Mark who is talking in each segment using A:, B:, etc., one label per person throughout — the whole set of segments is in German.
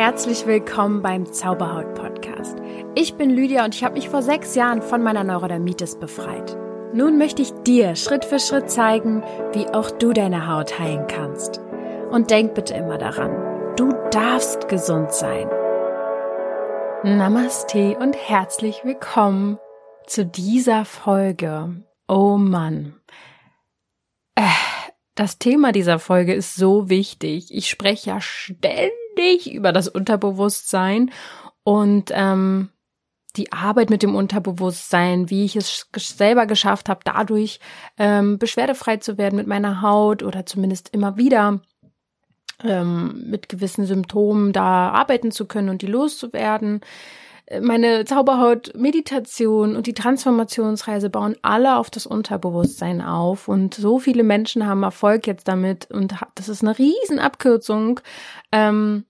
A: herzlich willkommen beim Zauberhaut Podcast. Ich bin Lydia und ich habe mich vor sechs Jahren von meiner Neurodermitis befreit. Nun möchte ich dir Schritt für Schritt zeigen, wie auch du deine Haut heilen kannst. Und denk bitte immer daran, du darfst gesund sein. Namaste und herzlich willkommen zu dieser Folge. Oh Mann. Äh, das Thema dieser Folge ist so wichtig. Ich spreche ja ständig ständig über das Unterbewusstsein und ähm, die Arbeit mit dem Unterbewusstsein, wie ich es selber geschafft habe, dadurch ähm, beschwerdefrei zu werden mit meiner Haut oder zumindest immer wieder ähm, mit gewissen Symptomen da arbeiten zu können und die loszuwerden. Meine Zauberhaut-Meditation und die Transformationsreise bauen alle auf das Unterbewusstsein auf und so viele Menschen haben Erfolg jetzt damit und das ist eine Riesenabkürzung. Ähm,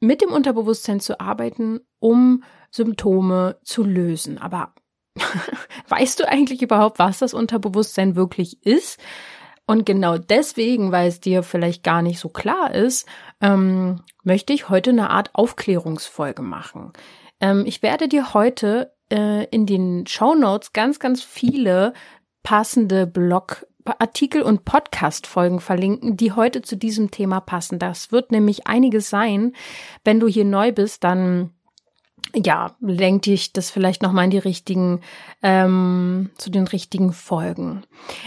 A: mit dem Unterbewusstsein zu arbeiten, um Symptome zu lösen. Aber weißt du eigentlich überhaupt, was das Unterbewusstsein wirklich ist? Und genau deswegen, weil es dir vielleicht gar nicht so klar ist, ähm, möchte ich heute eine Art Aufklärungsfolge machen. Ähm, ich werde dir heute äh, in den Show Notes ganz, ganz viele passende Blog Artikel und Podcast-Folgen verlinken, die heute zu diesem Thema passen. Das wird nämlich einiges sein. Wenn du hier neu bist, dann ja, lenkt dich das vielleicht nochmal in die richtigen, ähm, zu den richtigen Folgen.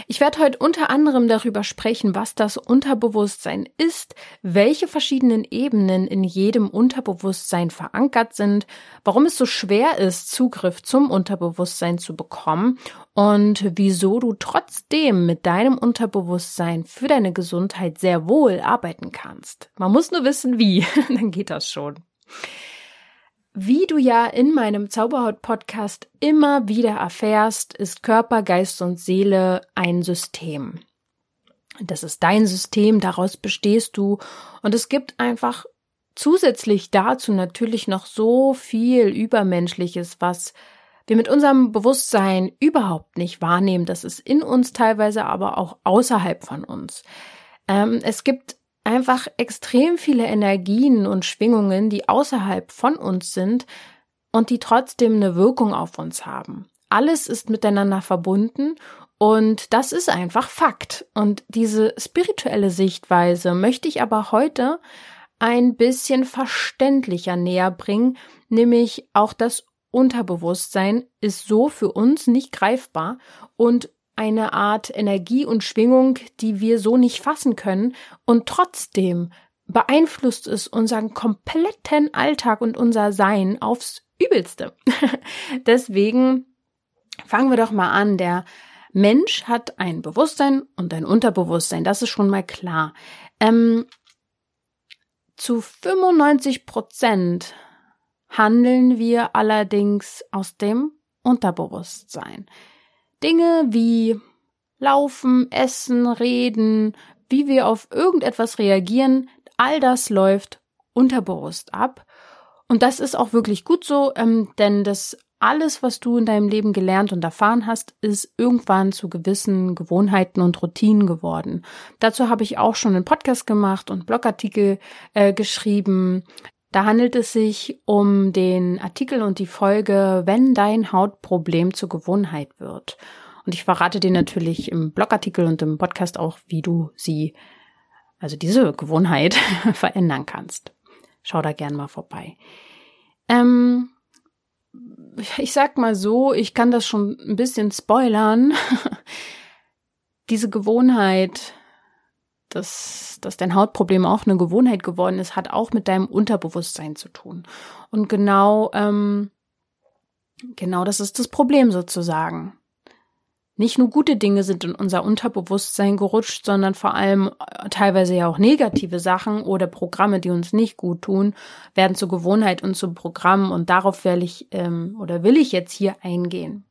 A: Ich werde heute unter anderem darüber sprechen, was das Unterbewusstsein ist, welche verschiedenen Ebenen in jedem Unterbewusstsein verankert sind, warum es so schwer ist, Zugriff zum Unterbewusstsein zu bekommen und wieso du trotzdem mit deinem Unterbewusstsein für deine Gesundheit sehr wohl arbeiten kannst. Man muss nur wissen, wie, dann geht das schon. Wie du ja in meinem Zauberhaut-Podcast immer wieder erfährst, ist Körper, Geist und Seele ein System. Das ist dein System, daraus bestehst du und es gibt einfach zusätzlich dazu natürlich noch so viel Übermenschliches, was wir mit unserem Bewusstsein überhaupt nicht wahrnehmen. Das ist in uns teilweise, aber auch außerhalb von uns. Ähm, es gibt einfach extrem viele Energien und Schwingungen, die außerhalb von uns sind und die trotzdem eine Wirkung auf uns haben. Alles ist miteinander verbunden und das ist einfach Fakt. Und diese spirituelle Sichtweise möchte ich aber heute ein bisschen verständlicher näher bringen, nämlich auch das Unterbewusstsein ist so für uns nicht greifbar und eine Art Energie und Schwingung, die wir so nicht fassen können und trotzdem beeinflusst es unseren kompletten Alltag und unser Sein aufs Übelste. Deswegen fangen wir doch mal an. Der Mensch hat ein Bewusstsein und ein Unterbewusstsein. Das ist schon mal klar. Ähm, zu 95 Prozent handeln wir allerdings aus dem Unterbewusstsein. Dinge wie Laufen, Essen, Reden, wie wir auf irgendetwas reagieren, all das läuft unterbewusst ab. Und das ist auch wirklich gut so, ähm, denn das alles, was du in deinem Leben gelernt und erfahren hast, ist irgendwann zu gewissen Gewohnheiten und Routinen geworden. Dazu habe ich auch schon einen Podcast gemacht und Blogartikel äh, geschrieben. Da handelt es sich um den Artikel und die Folge, wenn dein Hautproblem zur Gewohnheit wird. Und ich verrate dir natürlich im Blogartikel und im Podcast auch, wie du sie, also diese Gewohnheit, verändern kannst. Schau da gern mal vorbei. Ähm, ich sag mal so, ich kann das schon ein bisschen spoilern. diese Gewohnheit dass, dass dein Hautproblem auch eine Gewohnheit geworden ist, hat auch mit deinem Unterbewusstsein zu tun. Und genau, ähm, genau das ist das Problem sozusagen. Nicht nur gute Dinge sind in unser Unterbewusstsein gerutscht, sondern vor allem äh, teilweise ja auch negative Sachen oder Programme, die uns nicht gut tun, werden zur Gewohnheit und zum Programm. Und darauf will ich ähm, oder will ich jetzt hier eingehen.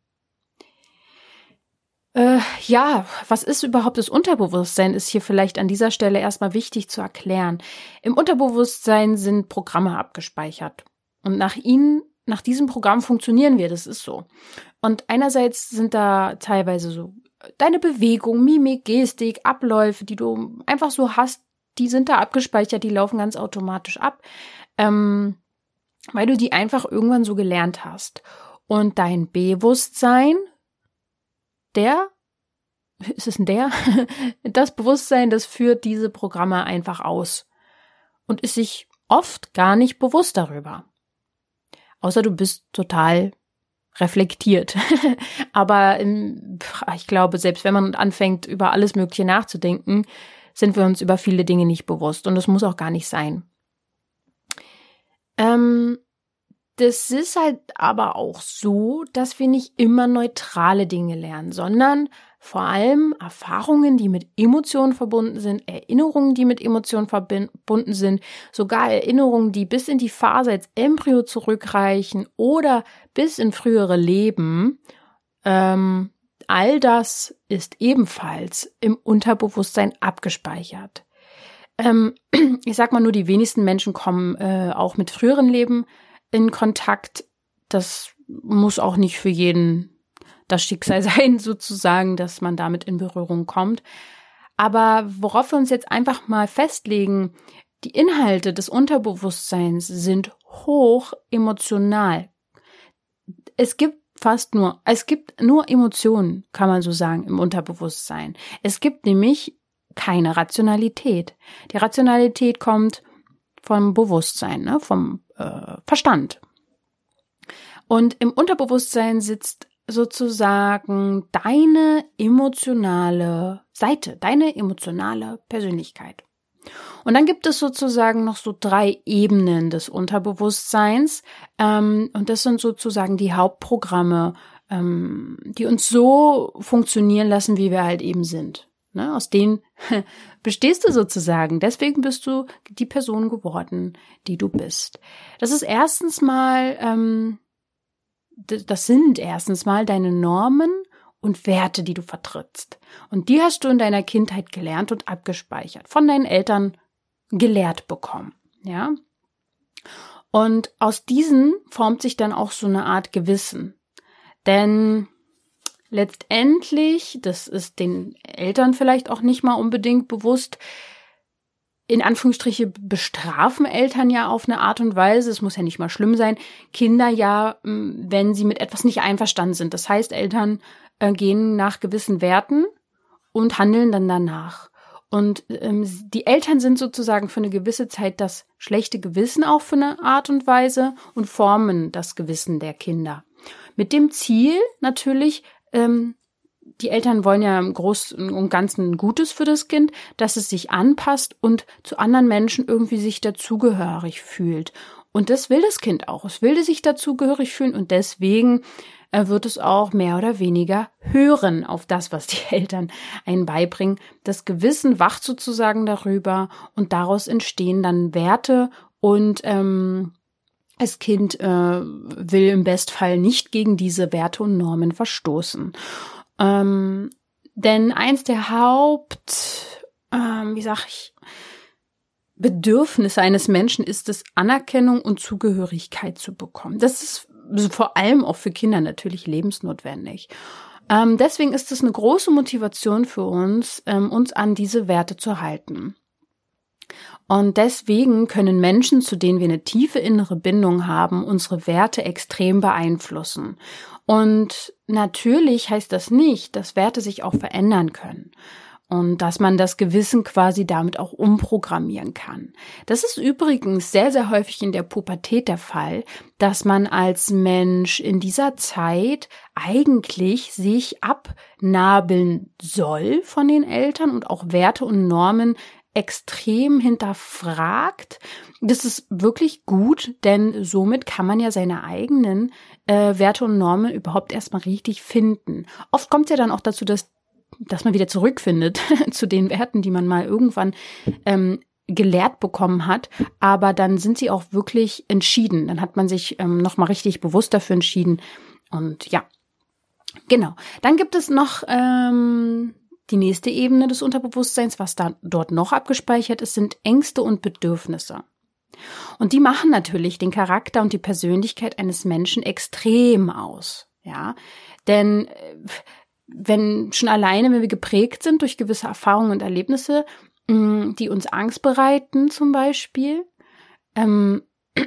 A: Äh, ja, was ist überhaupt das Unterbewusstsein, ist hier vielleicht an dieser Stelle erstmal wichtig zu erklären. Im Unterbewusstsein sind Programme abgespeichert. Und nach ihnen, nach diesem Programm funktionieren wir, das ist so. Und einerseits sind da teilweise so deine Bewegung, Mimik, Gestik, Abläufe, die du einfach so hast, die sind da abgespeichert, die laufen ganz automatisch ab, ähm, weil du die einfach irgendwann so gelernt hast. Und dein Bewusstsein, der, ist es ein der? Das Bewusstsein, das führt diese Programme einfach aus und ist sich oft gar nicht bewusst darüber. Außer du bist total reflektiert. Aber ich glaube, selbst wenn man anfängt, über alles Mögliche nachzudenken, sind wir uns über viele Dinge nicht bewusst. Und das muss auch gar nicht sein. Ähm, das ist halt aber auch so, dass wir nicht immer neutrale Dinge lernen, sondern vor allem Erfahrungen, die mit Emotionen verbunden sind, Erinnerungen, die mit Emotionen verbunden sind, sogar Erinnerungen, die bis in die Phase als Embryo zurückreichen oder bis in frühere Leben. Ähm, all das ist ebenfalls im Unterbewusstsein abgespeichert. Ähm, ich sag mal nur, die wenigsten Menschen kommen äh, auch mit früheren Leben in Kontakt. Das muss auch nicht für jeden das Schicksal sein, sozusagen, dass man damit in Berührung kommt. Aber worauf wir uns jetzt einfach mal festlegen, die Inhalte des Unterbewusstseins sind hoch emotional. Es gibt fast nur, es gibt nur Emotionen, kann man so sagen, im Unterbewusstsein. Es gibt nämlich keine Rationalität. Die Rationalität kommt vom Bewusstsein, ne, vom äh, Verstand. Und im Unterbewusstsein sitzt sozusagen deine emotionale Seite, deine emotionale Persönlichkeit. Und dann gibt es sozusagen noch so drei Ebenen des Unterbewusstseins. Ähm, und das sind sozusagen die Hauptprogramme, ähm, die uns so funktionieren lassen, wie wir halt eben sind. Ne? Aus denen bestehst du sozusagen. Deswegen bist du die Person geworden, die du bist. Das ist erstens mal, ähm, das sind erstens mal deine Normen und Werte, die du vertrittst. Und die hast du in deiner Kindheit gelernt und abgespeichert, von deinen Eltern gelehrt bekommen. Ja? Und aus diesen formt sich dann auch so eine Art Gewissen. Denn letztendlich, das ist den Eltern vielleicht auch nicht mal unbedingt bewusst, in Anführungsstriche bestrafen Eltern ja auf eine Art und Weise, es muss ja nicht mal schlimm sein, Kinder ja, wenn sie mit etwas nicht einverstanden sind. Das heißt, Eltern äh, gehen nach gewissen Werten und handeln dann danach. Und ähm, die Eltern sind sozusagen für eine gewisse Zeit das schlechte Gewissen auch für eine Art und Weise und formen das Gewissen der Kinder. Mit dem Ziel natürlich, ähm, die Eltern wollen ja im Großen und Ganzen Gutes für das Kind, dass es sich anpasst und zu anderen Menschen irgendwie sich dazugehörig fühlt. Und das will das Kind auch. Es will sich dazugehörig fühlen und deswegen äh, wird es auch mehr oder weniger hören auf das, was die Eltern einen beibringen. Das Gewissen wacht sozusagen darüber und daraus entstehen dann Werte und ähm, das Kind äh, will im Bestfall nicht gegen diese Werte und Normen verstoßen. Ähm, denn eins der Haupt, ähm, wie sag ich, Bedürfnisse eines Menschen ist es, Anerkennung und Zugehörigkeit zu bekommen. Das ist vor allem auch für Kinder natürlich lebensnotwendig. Ähm, deswegen ist es eine große Motivation für uns, ähm, uns an diese Werte zu halten. Und deswegen können Menschen, zu denen wir eine tiefe innere Bindung haben, unsere Werte extrem beeinflussen. Und natürlich heißt das nicht, dass Werte sich auch verändern können und dass man das Gewissen quasi damit auch umprogrammieren kann. Das ist übrigens sehr, sehr häufig in der Pubertät der Fall, dass man als Mensch in dieser Zeit eigentlich sich abnabeln soll von den Eltern und auch Werte und Normen extrem hinterfragt. Das ist wirklich gut, denn somit kann man ja seine eigenen äh, Werte und Normen überhaupt erstmal richtig finden. Oft kommt es ja dann auch dazu, dass, dass man wieder zurückfindet zu den Werten, die man mal irgendwann ähm, gelehrt bekommen hat, aber dann sind sie auch wirklich entschieden. Dann hat man sich ähm, nochmal richtig bewusst dafür entschieden. Und ja, genau. Dann gibt es noch ähm, die nächste Ebene des Unterbewusstseins, was da dort noch abgespeichert ist, sind Ängste und Bedürfnisse. Und die machen natürlich den Charakter und die Persönlichkeit eines Menschen extrem aus. Ja, denn äh, wenn schon alleine, wenn wir geprägt sind durch gewisse Erfahrungen und Erlebnisse, mm, die uns Angst bereiten zum Beispiel, ähm,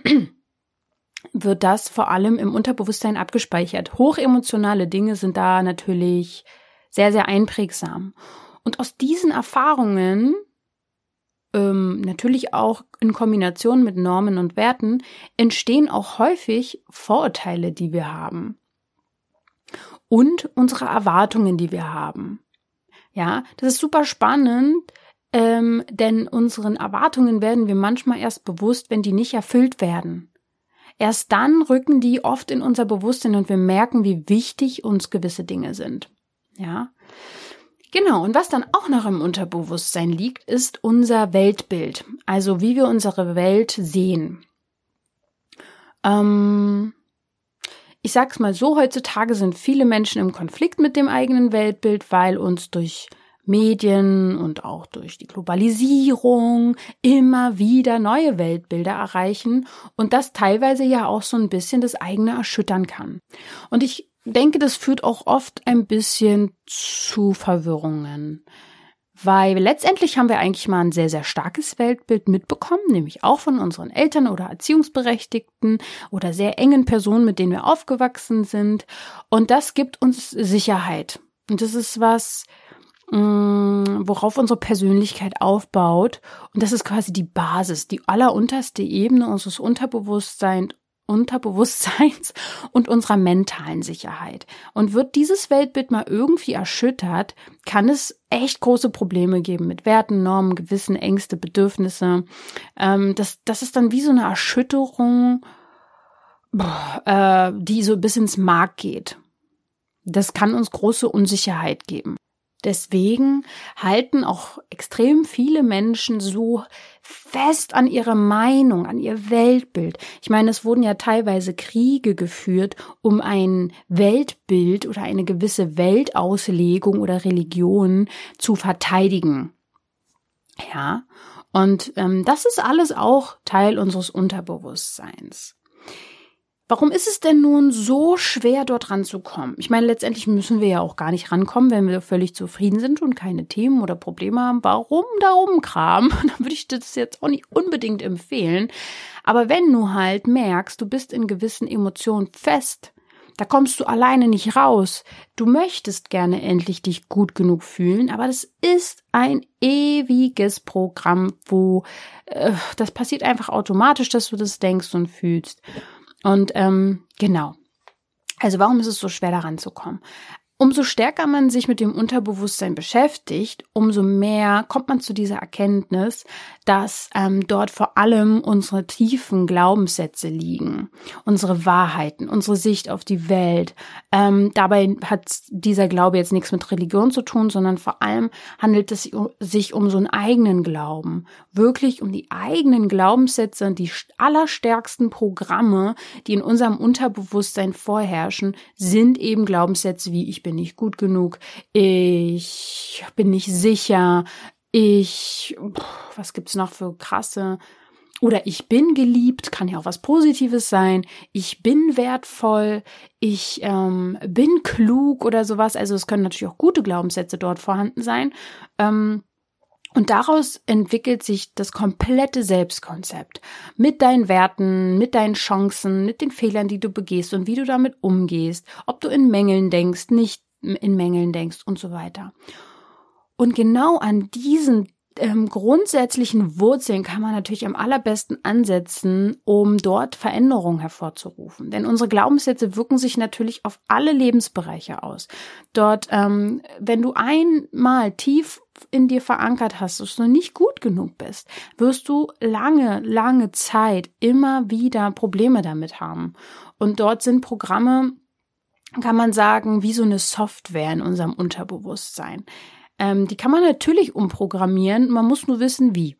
A: wird das vor allem im Unterbewusstsein abgespeichert. Hochemotionale Dinge sind da natürlich sehr, sehr einprägsam. Und aus diesen Erfahrungen, ähm, natürlich auch in Kombination mit Normen und Werten, entstehen auch häufig Vorurteile, die wir haben. Und unsere Erwartungen, die wir haben. Ja, das ist super spannend, ähm, denn unseren Erwartungen werden wir manchmal erst bewusst, wenn die nicht erfüllt werden. Erst dann rücken die oft in unser Bewusstsein und wir merken, wie wichtig uns gewisse Dinge sind. Ja. Genau, und was dann auch noch im Unterbewusstsein liegt, ist unser Weltbild, also wie wir unsere Welt sehen. Ähm, ich sag's mal so, heutzutage sind viele Menschen im Konflikt mit dem eigenen Weltbild, weil uns durch Medien und auch durch die Globalisierung immer wieder neue Weltbilder erreichen und das teilweise ja auch so ein bisschen das eigene erschüttern kann. Und ich denke, das führt auch oft ein bisschen zu Verwirrungen. Weil letztendlich haben wir eigentlich mal ein sehr, sehr starkes Weltbild mitbekommen, nämlich auch von unseren Eltern oder Erziehungsberechtigten oder sehr engen Personen, mit denen wir aufgewachsen sind. Und das gibt uns Sicherheit. Und das ist was, Mm, worauf unsere Persönlichkeit aufbaut. Und das ist quasi die Basis, die allerunterste Ebene unseres Unterbewusstseins, Unterbewusstseins und unserer mentalen Sicherheit. Und wird dieses Weltbild mal irgendwie erschüttert, kann es echt große Probleme geben mit Werten, Normen, Gewissen, Ängste, Bedürfnisse. Ähm, das, das ist dann wie so eine Erschütterung, äh, die so bis ins Mark geht. Das kann uns große Unsicherheit geben. Deswegen halten auch extrem viele Menschen so fest an ihrer Meinung, an ihr Weltbild. Ich meine, es wurden ja teilweise Kriege geführt, um ein Weltbild oder eine gewisse Weltauslegung oder Religion zu verteidigen. Ja, und ähm, das ist alles auch Teil unseres Unterbewusstseins. Warum ist es denn nun so schwer, dort ranzukommen? Ich meine, letztendlich müssen wir ja auch gar nicht rankommen, wenn wir völlig zufrieden sind und keine Themen oder Probleme haben. Warum darum Kram? Dann würde ich das jetzt auch nicht unbedingt empfehlen. Aber wenn du halt merkst, du bist in gewissen Emotionen fest, da kommst du alleine nicht raus. Du möchtest gerne endlich dich gut genug fühlen, aber das ist ein ewiges Programm, wo äh, das passiert einfach automatisch, dass du das denkst und fühlst. Und ähm, genau. Also warum ist es so schwer daran zu kommen? Umso stärker man sich mit dem Unterbewusstsein beschäftigt, umso mehr kommt man zu dieser Erkenntnis, dass ähm, dort vor allem unsere tiefen Glaubenssätze liegen, unsere Wahrheiten, unsere Sicht auf die Welt. Ähm, dabei hat dieser Glaube jetzt nichts mit Religion zu tun, sondern vor allem handelt es sich um so einen eigenen Glauben, wirklich um die eigenen Glaubenssätze und die allerstärksten Programme, die in unserem Unterbewusstsein vorherrschen, sind eben Glaubenssätze wie ich bin bin nicht gut genug, ich bin nicht sicher, ich, was gibt's noch für krasse, oder ich bin geliebt, kann ja auch was Positives sein. Ich bin wertvoll, ich ähm, bin klug oder sowas. Also es können natürlich auch gute Glaubenssätze dort vorhanden sein. Ähm, und daraus entwickelt sich das komplette Selbstkonzept mit deinen Werten, mit deinen Chancen, mit den Fehlern, die du begehst und wie du damit umgehst, ob du in Mängeln denkst, nicht in Mängeln denkst und so weiter. Und genau an diesen ähm, grundsätzlichen Wurzeln kann man natürlich am allerbesten ansetzen, um dort Veränderungen hervorzurufen. Denn unsere Glaubenssätze wirken sich natürlich auf alle Lebensbereiche aus. Dort, ähm, wenn du einmal tief in dir verankert hast, dass du nicht gut genug bist, wirst du lange, lange Zeit immer wieder Probleme damit haben. Und dort sind Programme, kann man sagen, wie so eine Software in unserem Unterbewusstsein. Ähm, die kann man natürlich umprogrammieren, man muss nur wissen, wie.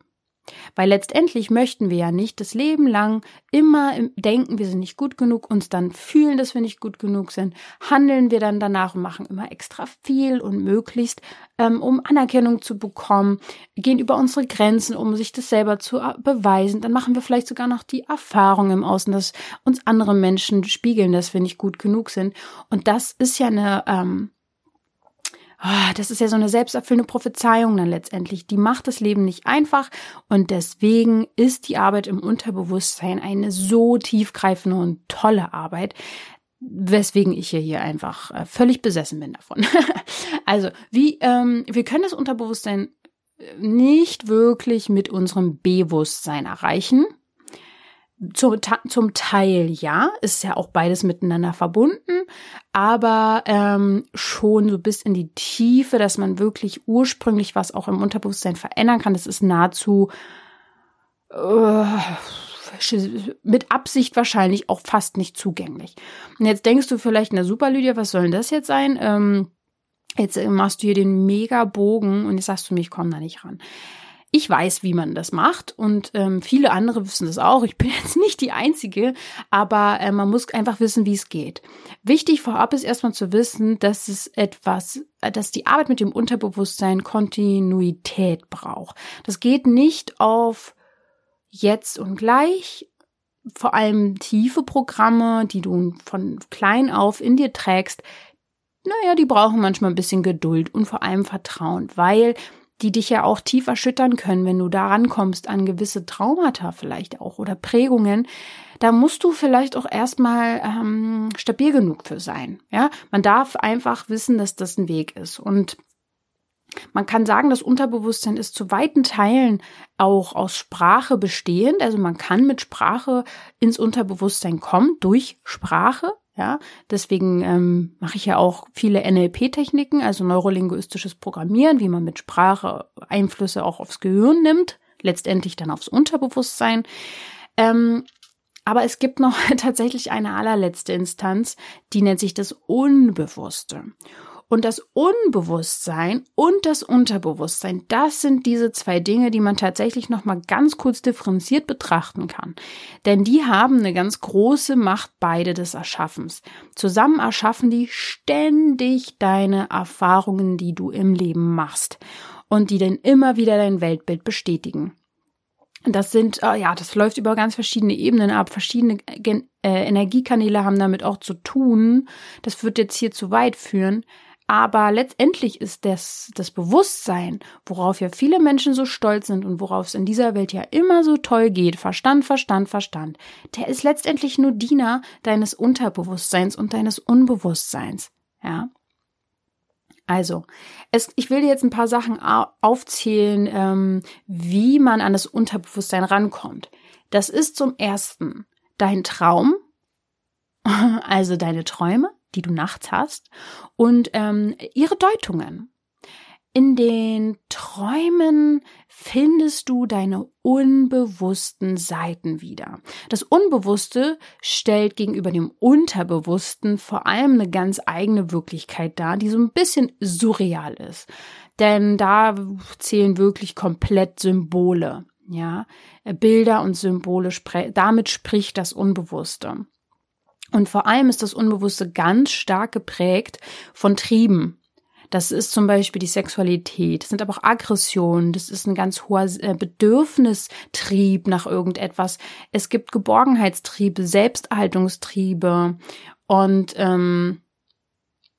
A: Weil letztendlich möchten wir ja nicht das Leben lang immer denken, wir sind nicht gut genug, uns dann fühlen, dass wir nicht gut genug sind, handeln wir dann danach und machen immer extra viel und möglichst, ähm, um Anerkennung zu bekommen, gehen über unsere Grenzen, um sich das selber zu äh, beweisen. Dann machen wir vielleicht sogar noch die Erfahrung im Außen, dass uns andere Menschen spiegeln, dass wir nicht gut genug sind. Und das ist ja eine ähm, das ist ja so eine selbsterfüllende Prophezeiung dann letztendlich. Die macht das Leben nicht einfach und deswegen ist die Arbeit im Unterbewusstsein eine so tiefgreifende und tolle Arbeit, weswegen ich hier einfach äh, völlig besessen bin davon. also, wie, ähm, wir können das Unterbewusstsein nicht wirklich mit unserem Bewusstsein erreichen. Zum, zum Teil ja, ist ja auch beides miteinander verbunden, aber ähm, schon so bis in die Tiefe, dass man wirklich ursprünglich was auch im Unterbewusstsein verändern kann, das ist nahezu äh, mit Absicht wahrscheinlich auch fast nicht zugänglich. Und jetzt denkst du vielleicht, na super, Lydia, was soll denn das jetzt sein? Ähm, jetzt machst du hier den Mega-Bogen und jetzt sagst du mir, ich komme da nicht ran. Ich weiß, wie man das macht und ähm, viele andere wissen das auch. Ich bin jetzt nicht die Einzige, aber äh, man muss einfach wissen, wie es geht. Wichtig vorab ist erstmal zu wissen, dass es etwas, äh, dass die Arbeit mit dem Unterbewusstsein Kontinuität braucht. Das geht nicht auf jetzt und gleich. Vor allem tiefe Programme, die du von klein auf in dir trägst, naja, die brauchen manchmal ein bisschen Geduld und vor allem Vertrauen, weil die dich ja auch tief erschüttern können, wenn du da rankommst an gewisse Traumata vielleicht auch oder Prägungen. Da musst du vielleicht auch erstmal ähm, stabil genug für sein. Ja, man darf einfach wissen, dass das ein Weg ist und man kann sagen, das Unterbewusstsein ist zu weiten Teilen auch aus Sprache bestehend. Also man kann mit Sprache ins Unterbewusstsein kommen durch Sprache. Ja, deswegen ähm, mache ich ja auch viele NLP-Techniken, also neurolinguistisches Programmieren, wie man mit Sprache Einflüsse auch aufs Gehirn nimmt, letztendlich dann aufs Unterbewusstsein. Ähm, aber es gibt noch tatsächlich eine allerletzte Instanz, die nennt sich das Unbewusste. Und das Unbewusstsein und das Unterbewusstsein, das sind diese zwei Dinge, die man tatsächlich noch mal ganz kurz differenziert betrachten kann. Denn die haben eine ganz große Macht beide des Erschaffens. Zusammen erschaffen die ständig deine Erfahrungen, die du im Leben machst und die dann immer wieder dein Weltbild bestätigen. Das sind, äh, ja, das läuft über ganz verschiedene Ebenen ab. Verschiedene äh, Energiekanäle haben damit auch zu tun. Das wird jetzt hier zu weit führen. Aber letztendlich ist das, das Bewusstsein, worauf ja viele Menschen so stolz sind und worauf es in dieser Welt ja immer so toll geht, Verstand, Verstand, Verstand, der ist letztendlich nur Diener deines Unterbewusstseins und deines Unbewusstseins. Ja. Also, es, ich will dir jetzt ein paar Sachen aufzählen, ähm, wie man an das Unterbewusstsein rankommt. Das ist zum ersten dein Traum, also deine Träume die du nachts hast, und ähm, ihre Deutungen. In den Träumen findest du deine unbewussten Seiten wieder. Das Unbewusste stellt gegenüber dem Unterbewussten vor allem eine ganz eigene Wirklichkeit dar, die so ein bisschen surreal ist. Denn da zählen wirklich komplett Symbole, ja, Bilder und Symbole, damit spricht das Unbewusste. Und vor allem ist das Unbewusste ganz stark geprägt von Trieben. Das ist zum Beispiel die Sexualität, das sind aber auch Aggressionen, das ist ein ganz hoher äh, Bedürfnistrieb nach irgendetwas. Es gibt Geborgenheitstriebe, Selbsterhaltungstriebe und ähm,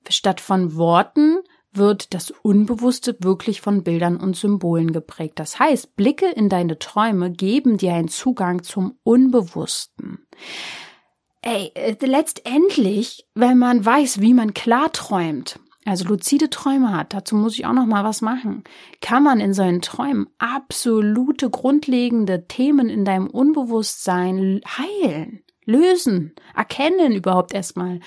A: statt von Worten wird das Unbewusste wirklich von Bildern und Symbolen geprägt. Das heißt, Blicke in deine Träume geben dir einen Zugang zum Unbewussten ey, äh, letztendlich, wenn man weiß, wie man klar träumt, also luzide Träume hat, dazu muss ich auch noch mal was machen, kann man in seinen Träumen absolute grundlegende Themen in deinem Unbewusstsein heilen, lösen, erkennen überhaupt erstmal.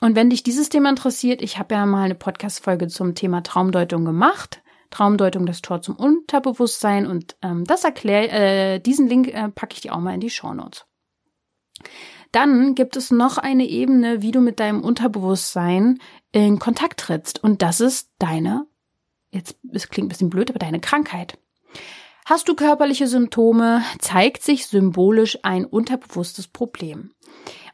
A: Und wenn dich dieses Thema interessiert, ich habe ja mal eine Podcast-Folge zum Thema Traumdeutung gemacht. Traumdeutung, das Tor zum Unterbewusstsein und ähm, das erklärt, äh, diesen Link äh, packe ich dir auch mal in die Show Notes. Dann gibt es noch eine Ebene, wie du mit deinem Unterbewusstsein in Kontakt trittst. Und das ist deine, jetzt, es klingt ein bisschen blöd, aber deine Krankheit. Hast du körperliche Symptome, zeigt sich symbolisch ein unterbewusstes Problem.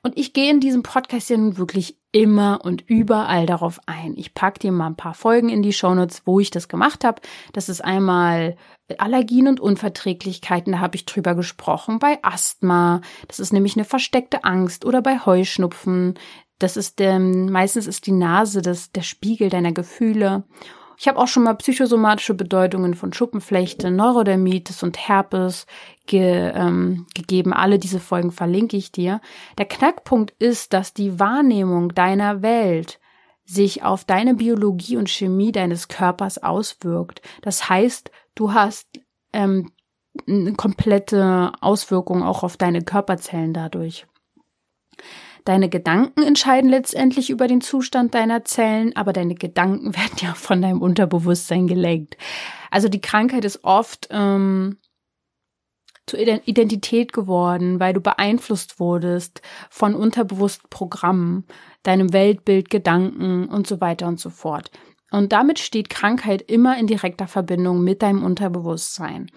A: Und ich gehe in diesem Podcast ja nun wirklich immer und überall darauf ein. Ich packe dir mal ein paar Folgen in die Shownotes, wo ich das gemacht habe. Das ist einmal Allergien und Unverträglichkeiten, da habe ich drüber gesprochen. Bei Asthma, das ist nämlich eine versteckte Angst oder bei Heuschnupfen. Das ist der, meistens ist die Nase das, der Spiegel deiner Gefühle. Ich habe auch schon mal psychosomatische Bedeutungen von Schuppenflechte, Neurodermitis und Herpes ge, ähm, gegeben. Alle diese Folgen verlinke ich dir. Der Knackpunkt ist, dass die Wahrnehmung deiner Welt sich auf deine Biologie und Chemie deines Körpers auswirkt. Das heißt, du hast ähm, eine komplette Auswirkung auch auf deine Körperzellen dadurch. Deine Gedanken entscheiden letztendlich über den Zustand deiner Zellen, aber deine Gedanken werden ja von deinem Unterbewusstsein gelenkt. Also die Krankheit ist oft ähm, zur Identität geworden, weil du beeinflusst wurdest von unterbewussten Programmen, deinem Weltbild, Gedanken und so weiter und so fort. Und damit steht Krankheit immer in direkter Verbindung mit deinem Unterbewusstsein.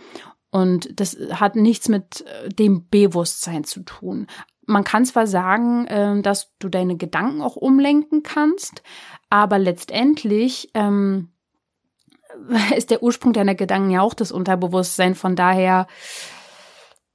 A: Und das hat nichts mit äh, dem Bewusstsein zu tun. Man kann zwar sagen, äh, dass du deine Gedanken auch umlenken kannst, aber letztendlich ähm, ist der Ursprung deiner Gedanken ja auch das Unterbewusstsein. Von daher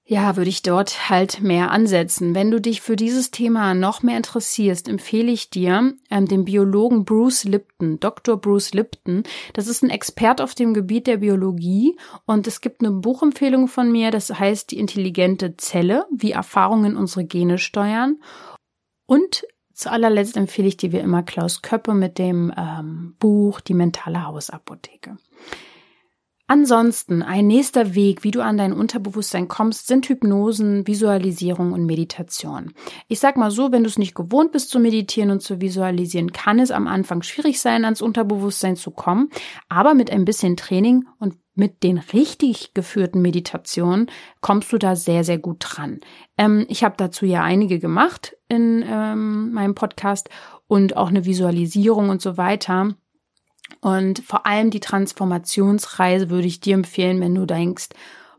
A: ja, würde ich dort halt mehr ansetzen. Wenn du dich für dieses Thema noch mehr interessierst, empfehle ich dir ähm, den Biologen Bruce Lipton, Dr. Bruce Lipton. Das ist ein Expert auf dem Gebiet der Biologie und es gibt eine Buchempfehlung von mir, das heißt Die intelligente Zelle, wie Erfahrungen unsere Gene steuern. Und zu allerletzt empfehle ich dir wie immer Klaus Köppe mit dem ähm, Buch Die mentale Hausapotheke. Ansonsten ein nächster Weg, wie du an dein Unterbewusstsein kommst, sind Hypnosen, Visualisierung und Meditation. Ich sag mal so, wenn du es nicht gewohnt bist zu meditieren und zu visualisieren, kann es am Anfang schwierig sein, ans Unterbewusstsein zu kommen, aber mit ein bisschen Training und mit den richtig geführten Meditationen kommst du da sehr, sehr gut dran. Ähm, ich habe dazu ja einige gemacht in ähm, meinem Podcast und auch eine Visualisierung und so weiter. Und vor allem die Transformationsreise würde ich dir empfehlen, wenn du denkst,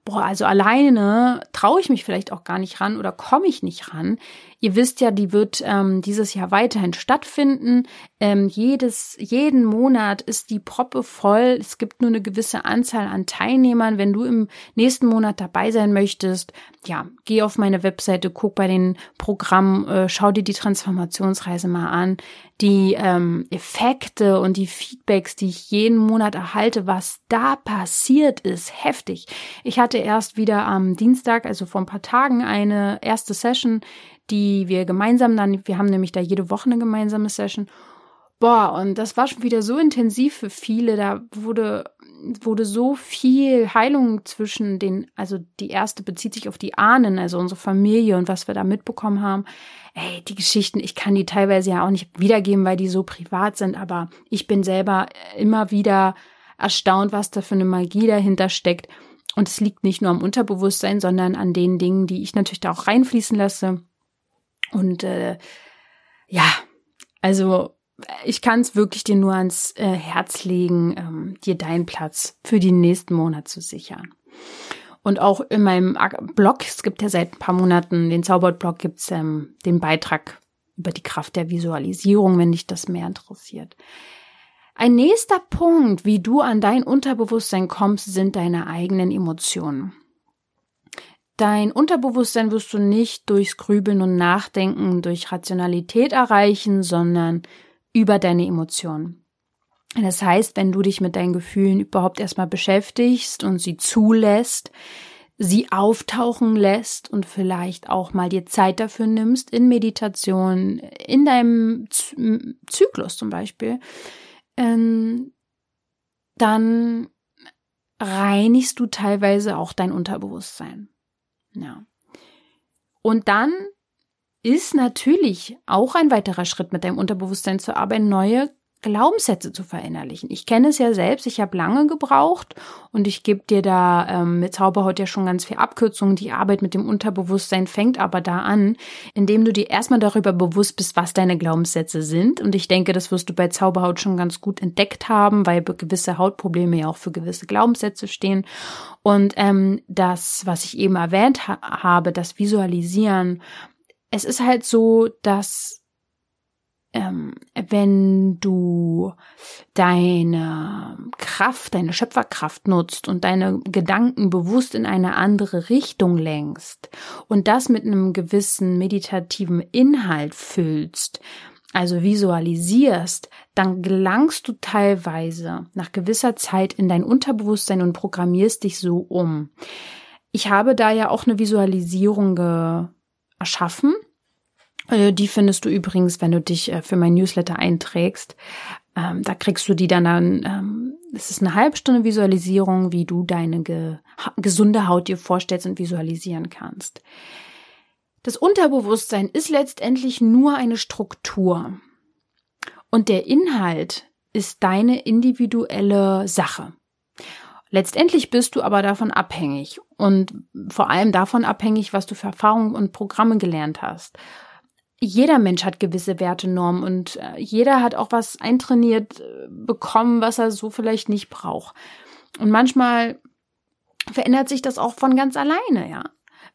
A: boah, also alleine traue ich mich vielleicht auch gar nicht ran oder komme ich nicht ran. Ihr wisst ja, die wird ähm, dieses Jahr weiterhin stattfinden. Ähm, jedes, jeden Monat ist die Proppe voll. Es gibt nur eine gewisse Anzahl an Teilnehmern. Wenn du im nächsten Monat dabei sein möchtest, ja, geh auf meine Webseite, guck bei den Programmen, äh, schau dir die Transformationsreise mal an. Die ähm, Effekte und die Feedbacks, die ich jeden Monat erhalte, was da passiert ist, heftig. Ich hatte erst wieder am Dienstag, also vor ein paar Tagen, eine erste Session, die wir gemeinsam dann, wir haben nämlich da jede Woche eine gemeinsame Session. Boah, und das war schon wieder so intensiv für viele. Da wurde, wurde so viel Heilung zwischen den, also die erste bezieht sich auf die Ahnen, also unsere Familie und was wir da mitbekommen haben. Ey, die Geschichten, ich kann die teilweise ja auch nicht wiedergeben, weil die so privat sind, aber ich bin selber immer wieder erstaunt, was da für eine Magie dahinter steckt. Und es liegt nicht nur am Unterbewusstsein, sondern an den Dingen, die ich natürlich da auch reinfließen lasse. Und äh, ja, also ich kann es wirklich dir nur ans äh, Herz legen, ähm, dir deinen Platz für den nächsten Monat zu sichern. Und auch in meinem Blog, es gibt ja seit ein paar Monaten den Zauberblog, gibt's ähm, den Beitrag über die Kraft der Visualisierung, wenn dich das mehr interessiert. Ein nächster Punkt, wie du an dein Unterbewusstsein kommst, sind deine eigenen Emotionen. Dein Unterbewusstsein wirst du nicht durchs Grübeln und Nachdenken, durch Rationalität erreichen, sondern über deine Emotionen. Das heißt, wenn du dich mit deinen Gefühlen überhaupt erstmal beschäftigst und sie zulässt, sie auftauchen lässt und vielleicht auch mal dir Zeit dafür nimmst in Meditation, in deinem Zyklus zum Beispiel, ähm, dann reinigst du teilweise auch dein Unterbewusstsein. Ja. Und dann ist natürlich auch ein weiterer Schritt mit deinem Unterbewusstsein zu arbeiten, neue Glaubenssätze zu verinnerlichen. Ich kenne es ja selbst, ich habe lange gebraucht und ich gebe dir da ähm, mit Zauberhaut ja schon ganz viel Abkürzungen. Die Arbeit mit dem Unterbewusstsein fängt aber da an, indem du dir erstmal darüber bewusst bist, was deine Glaubenssätze sind. Und ich denke, das wirst du bei Zauberhaut schon ganz gut entdeckt haben, weil gewisse Hautprobleme ja auch für gewisse Glaubenssätze stehen. Und ähm, das, was ich eben erwähnt ha habe, das Visualisieren, es ist halt so, dass ähm, wenn du deine Kraft, deine Schöpferkraft nutzt und deine Gedanken bewusst in eine andere Richtung lenkst und das mit einem gewissen meditativen Inhalt füllst, also visualisierst, dann gelangst du teilweise nach gewisser Zeit in dein Unterbewusstsein und programmierst dich so um. Ich habe da ja auch eine Visualisierung erschaffen. Äh, die findest du übrigens, wenn du dich äh, für mein Newsletter einträgst. Ähm, da kriegst du die dann, dann ähm, es ist eine halbe Stunde Visualisierung, wie du deine ge gesunde Haut dir vorstellst und visualisieren kannst. Das Unterbewusstsein ist letztendlich nur eine Struktur. Und der Inhalt ist deine individuelle Sache. Letztendlich bist du aber davon abhängig und vor allem davon abhängig, was du für Erfahrungen und Programme gelernt hast. Jeder Mensch hat gewisse Wertenormen und äh, jeder hat auch was eintrainiert äh, bekommen, was er so vielleicht nicht braucht. Und manchmal verändert sich das auch von ganz alleine, ja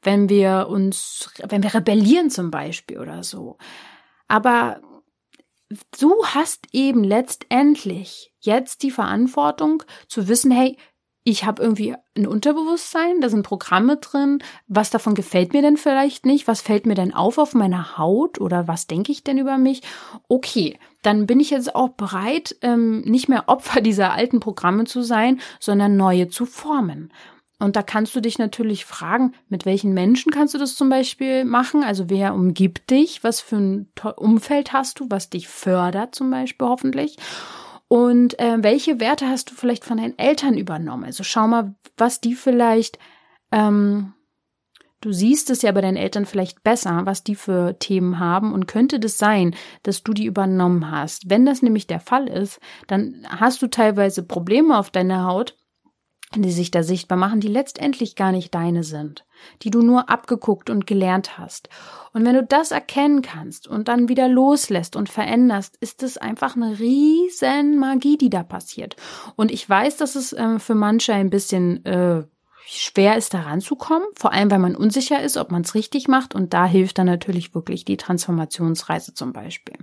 A: wenn wir uns, wenn wir rebellieren zum Beispiel oder so. Aber du hast eben letztendlich jetzt die Verantwortung zu wissen, hey, ich habe irgendwie ein Unterbewusstsein, da sind Programme drin, was davon gefällt mir denn vielleicht nicht, was fällt mir denn auf auf meiner Haut oder was denke ich denn über mich? Okay, dann bin ich jetzt auch bereit, ähm, nicht mehr Opfer dieser alten Programme zu sein, sondern neue zu formen. Und da kannst du dich natürlich fragen, mit welchen Menschen kannst du das zum Beispiel machen? Also wer umgibt dich? Was für ein Umfeld hast du, was dich fördert zum Beispiel hoffentlich? Und äh, welche Werte hast du vielleicht von deinen Eltern übernommen? Also schau mal, was die vielleicht, ähm, du siehst es ja bei deinen Eltern vielleicht besser, was die für Themen haben. Und könnte das sein, dass du die übernommen hast? Wenn das nämlich der Fall ist, dann hast du teilweise Probleme auf deiner Haut, die sich da sichtbar machen, die letztendlich gar nicht deine sind, die du nur abgeguckt und gelernt hast. Und wenn du das erkennen kannst und dann wieder loslässt und veränderst, ist es einfach eine riesen Magie, die da passiert. Und ich weiß, dass es äh, für manche ein bisschen äh, schwer ist, da ranzukommen, vor allem, weil man unsicher ist, ob man es richtig macht. Und da hilft dann natürlich wirklich die Transformationsreise zum Beispiel.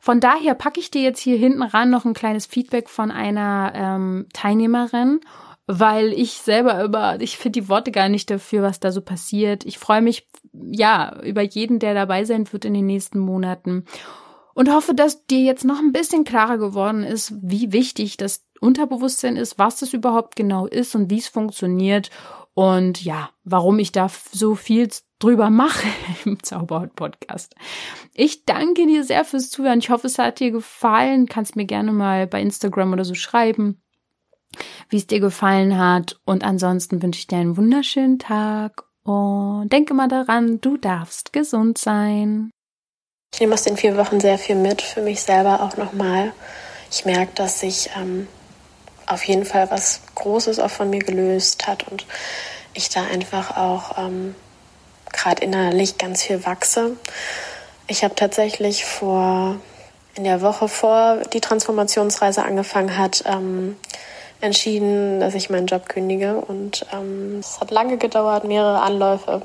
A: Von daher packe ich dir jetzt hier hinten ran noch ein kleines Feedback von einer ähm, Teilnehmerin weil ich selber über, ich finde die Worte gar nicht dafür, was da so passiert. Ich freue mich, ja, über jeden, der dabei sein wird in den nächsten Monaten und hoffe, dass dir jetzt noch ein bisschen klarer geworden ist, wie wichtig das Unterbewusstsein ist, was das überhaupt genau ist und wie es funktioniert und ja, warum ich da so viel drüber mache im Zauberhaut-Podcast. Ich danke dir sehr fürs Zuhören. Ich hoffe, es hat dir gefallen. Kannst mir gerne mal bei Instagram oder so schreiben wie es dir gefallen hat. Und ansonsten wünsche ich dir einen wunderschönen Tag und denke mal daran, du darfst gesund sein.
B: Ich nehme aus den vier Wochen sehr viel mit, für mich selber auch nochmal. Ich merke, dass sich ähm, auf jeden Fall was Großes auch von mir gelöst hat und ich da einfach auch ähm, gerade innerlich ganz viel wachse. Ich habe tatsächlich vor in der Woche vor die Transformationsreise angefangen hat, ähm, entschieden, dass ich meinen Job kündige. Und ähm, es hat lange gedauert, mehrere Anläufe.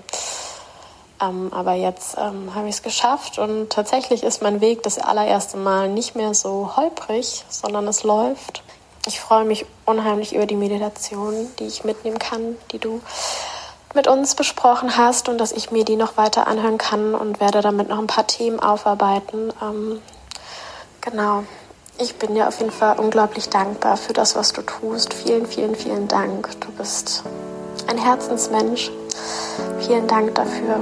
B: Ähm, aber jetzt ähm, habe ich es geschafft und tatsächlich ist mein Weg das allererste Mal nicht mehr so holprig, sondern es läuft. Ich freue mich unheimlich über die Meditation, die ich mitnehmen kann, die du mit uns besprochen hast und dass ich mir die noch weiter anhören kann und werde damit noch ein paar Themen aufarbeiten. Ähm, genau. Ich bin dir auf jeden Fall unglaublich dankbar für das, was du tust. Vielen, vielen, vielen Dank. Du bist ein Herzensmensch. Vielen Dank dafür.